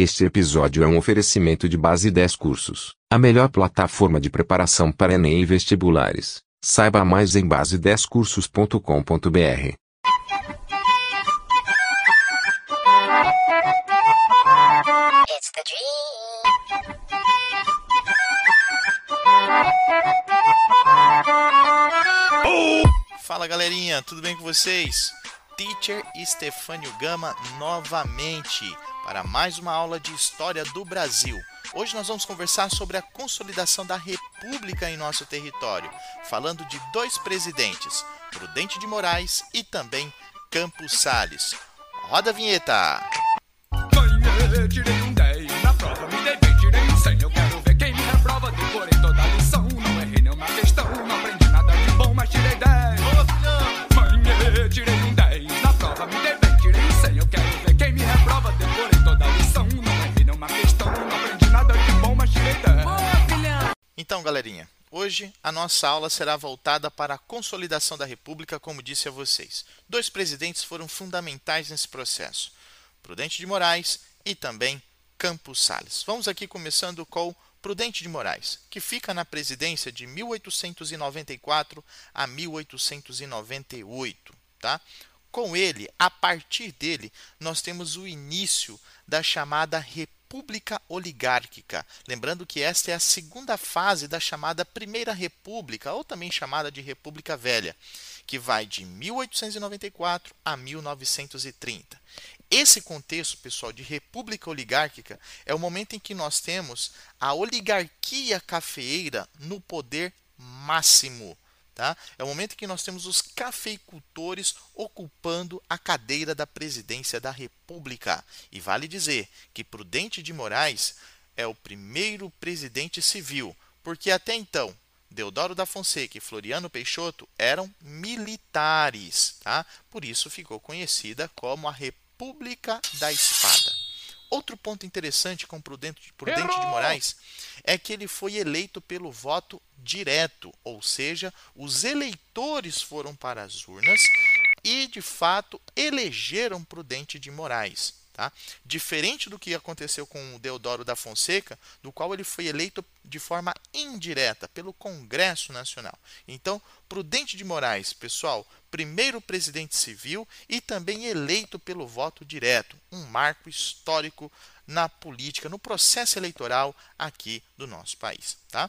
Este episódio é um oferecimento de Base 10 Cursos, a melhor plataforma de preparação para Enem e vestibulares. Saiba mais em base10cursos.com.br. It's the dream. Fala galerinha, tudo bem com vocês? Teacher Estefânio Gama novamente para mais uma aula de História do Brasil. Hoje nós vamos conversar sobre a consolidação da República em nosso território, falando de dois presidentes, Prudente de Moraes e também Campos Salles. Roda a vinheta! Ganhei, tirei um 10 na prova, me dei bem, tirei um 100. Eu hoje a nossa aula será voltada para a consolidação da República, como disse a vocês. Dois presidentes foram fundamentais nesse processo: Prudente de Moraes e também Campos Salles. Vamos aqui começando com Prudente de Moraes, que fica na presidência de 1894 a 1898, tá? Com ele, a partir dele, nós temos o início da chamada República Oligárquica. Lembrando que esta é a segunda fase da chamada Primeira República, ou também chamada de República Velha, que vai de 1894 a 1930. Esse contexto, pessoal, de república oligárquica é o momento em que nós temos a oligarquia cafeeira no poder máximo. Tá? É o momento em que nós temos os cafeicultores ocupando a cadeira da presidência da República. E vale dizer que Prudente de Moraes é o primeiro presidente civil, porque até então Deodoro da Fonseca e Floriano Peixoto eram militares, tá? Por isso ficou conhecida como a República da Espada. Outro ponto interessante com Prudente, Prudente de Moraes é que ele foi eleito pelo voto direto, ou seja, os eleitores foram para as urnas e, de fato, elegeram Prudente de Moraes. Tá? Diferente do que aconteceu com o Deodoro da Fonseca, do qual ele foi eleito de forma indireta pelo Congresso Nacional. Então, Prudente de Moraes, pessoal, primeiro presidente civil e também eleito pelo voto direto, um marco histórico na política, no processo eleitoral aqui do nosso país. Tá?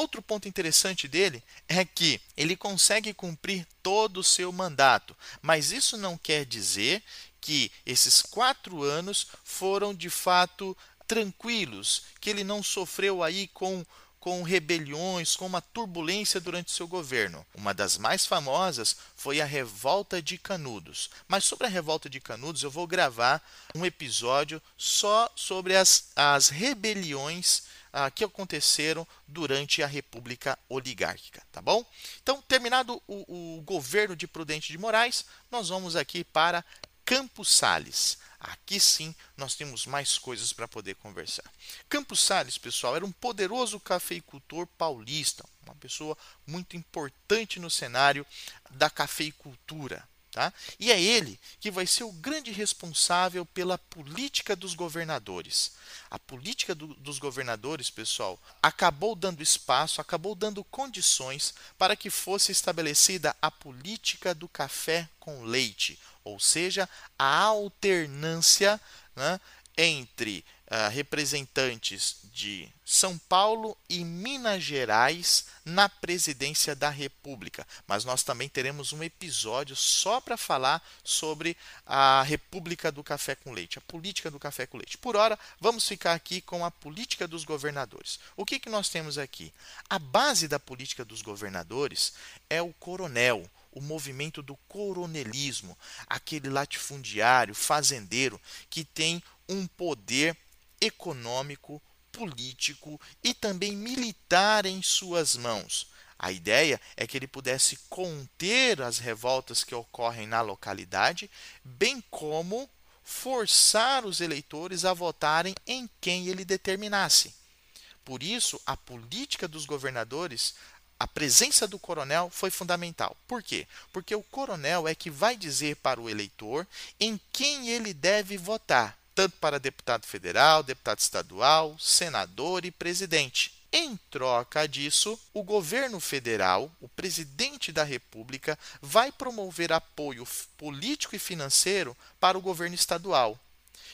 Outro ponto interessante dele é que ele consegue cumprir todo o seu mandato, mas isso não quer dizer que esses quatro anos foram de fato tranquilos, que ele não sofreu aí com com rebeliões, com uma turbulência durante seu governo. Uma das mais famosas foi a Revolta de Canudos. Mas sobre a Revolta de Canudos, eu vou gravar um episódio só sobre as, as rebeliões ah, que aconteceram durante a República Oligárquica, tá bom? Então, terminado o, o governo de Prudente de Moraes, nós vamos aqui para Campos Sales. Aqui sim nós temos mais coisas para poder conversar. Campos Sales, pessoal, era um poderoso cafeicultor paulista, uma pessoa muito importante no cenário da cafeicultura. Tá? E é ele que vai ser o grande responsável pela política dos governadores. A política do, dos governadores, pessoal, acabou dando espaço, acabou dando condições para que fosse estabelecida a política do café com leite, ou seja, a alternância né, entre uh, representantes de São Paulo e Minas Gerais na presidência da República. Mas nós também teremos um episódio só para falar sobre a República do Café com Leite, a política do café com leite. Por hora, vamos ficar aqui com a política dos governadores. O que, que nós temos aqui? A base da política dos governadores é o coronel o movimento do coronelismo, aquele latifundiário, fazendeiro que tem um poder econômico, político e também militar em suas mãos. A ideia é que ele pudesse conter as revoltas que ocorrem na localidade, bem como forçar os eleitores a votarem em quem ele determinasse. Por isso, a política dos governadores a presença do coronel foi fundamental. Por quê? Porque o coronel é que vai dizer para o eleitor em quem ele deve votar, tanto para deputado federal, deputado estadual, senador e presidente. Em troca disso, o governo federal, o presidente da República, vai promover apoio político e financeiro para o governo estadual.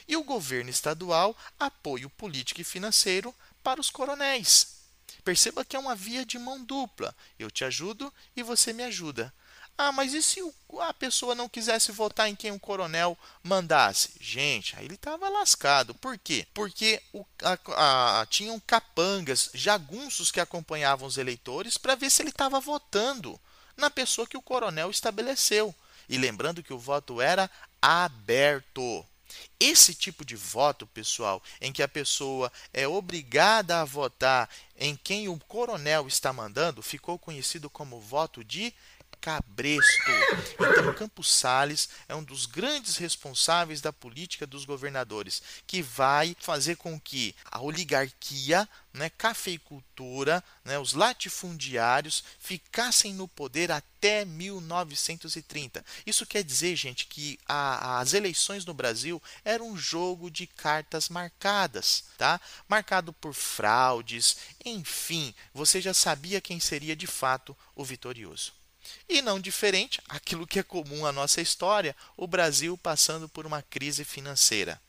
E o governo estadual, apoio político e financeiro para os coronéis. Perceba que é uma via de mão dupla. Eu te ajudo e você me ajuda. Ah, mas e se a pessoa não quisesse votar em quem o coronel mandasse? Gente, aí ele estava lascado. Por quê? Porque o, a, a, tinham capangas, jagunços que acompanhavam os eleitores para ver se ele estava votando na pessoa que o coronel estabeleceu. E lembrando que o voto era aberto. Esse tipo de voto, pessoal, em que a pessoa é obrigada a votar em quem o coronel está mandando, ficou conhecido como voto de cabresto. Então, Campos Sales é um dos grandes responsáveis da política dos governadores, que vai fazer com que a oligarquia, né, cafeicultura, né, os latifundiários ficassem no poder até 1930. Isso quer dizer, gente, que a, as eleições no Brasil eram um jogo de cartas marcadas, tá? Marcado por fraudes, enfim, você já sabia quem seria de fato o vitorioso. E não diferente, aquilo que é comum à nossa história, o Brasil passando por uma crise financeira.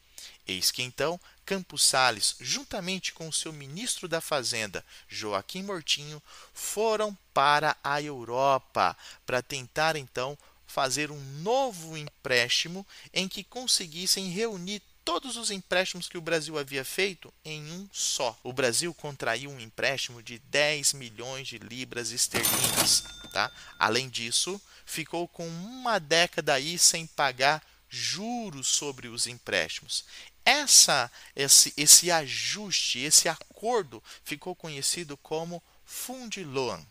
Eis que então Campos Sales, juntamente com o seu ministro da Fazenda, Joaquim Mortinho, foram para a Europa para tentar então fazer um novo empréstimo em que conseguissem reunir todos os empréstimos que o Brasil havia feito em um só. O Brasil contraiu um empréstimo de 10 milhões de libras esterlinas. Tá? Além disso, ficou com uma década aí sem pagar juros sobre os empréstimos. Essa, esse, esse ajuste, esse acordo ficou conhecido como Fundiloan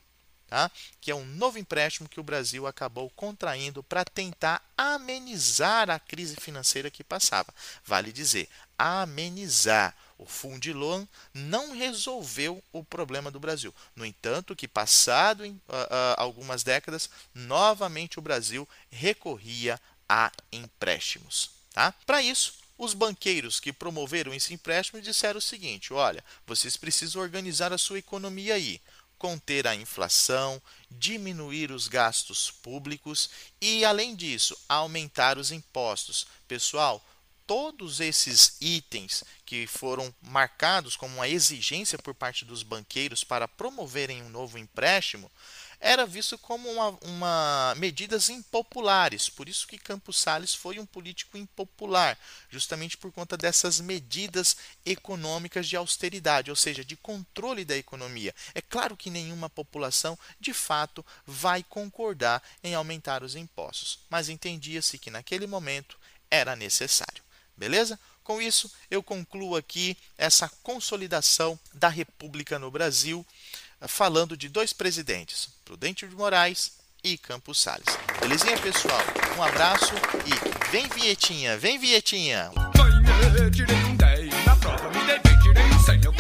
tá? que é um novo empréstimo que o Brasil acabou contraindo para tentar amenizar a crise financeira que passava. Vale dizer, amenizar. O Fundiloan não resolveu o problema do Brasil. No entanto, que passado em, uh, uh, algumas décadas, novamente o Brasil recorria a empréstimos. Tá? Para isso, os banqueiros que promoveram esse empréstimo disseram o seguinte: olha, vocês precisam organizar a sua economia aí conter a inflação, diminuir os gastos públicos e, além disso, aumentar os impostos. Pessoal, todos esses itens que foram marcados como uma exigência por parte dos banqueiros para promoverem um novo empréstimo era visto como uma, uma, medidas impopulares. Por isso que Campos Salles foi um político impopular, justamente por conta dessas medidas econômicas de austeridade, ou seja, de controle da economia. É claro que nenhuma população, de fato, vai concordar em aumentar os impostos, mas entendia-se que naquele momento era necessário. Beleza? Com isso, eu concluo aqui essa consolidação da República no Brasil falando de dois presidentes, Prudente de Moraes e Campos Salles. Belezinha, pessoal? Um abraço e vem vinhetinha, vem vinhetinha! Ganhei, tirei um 10 na prova, me dei tirei um 100.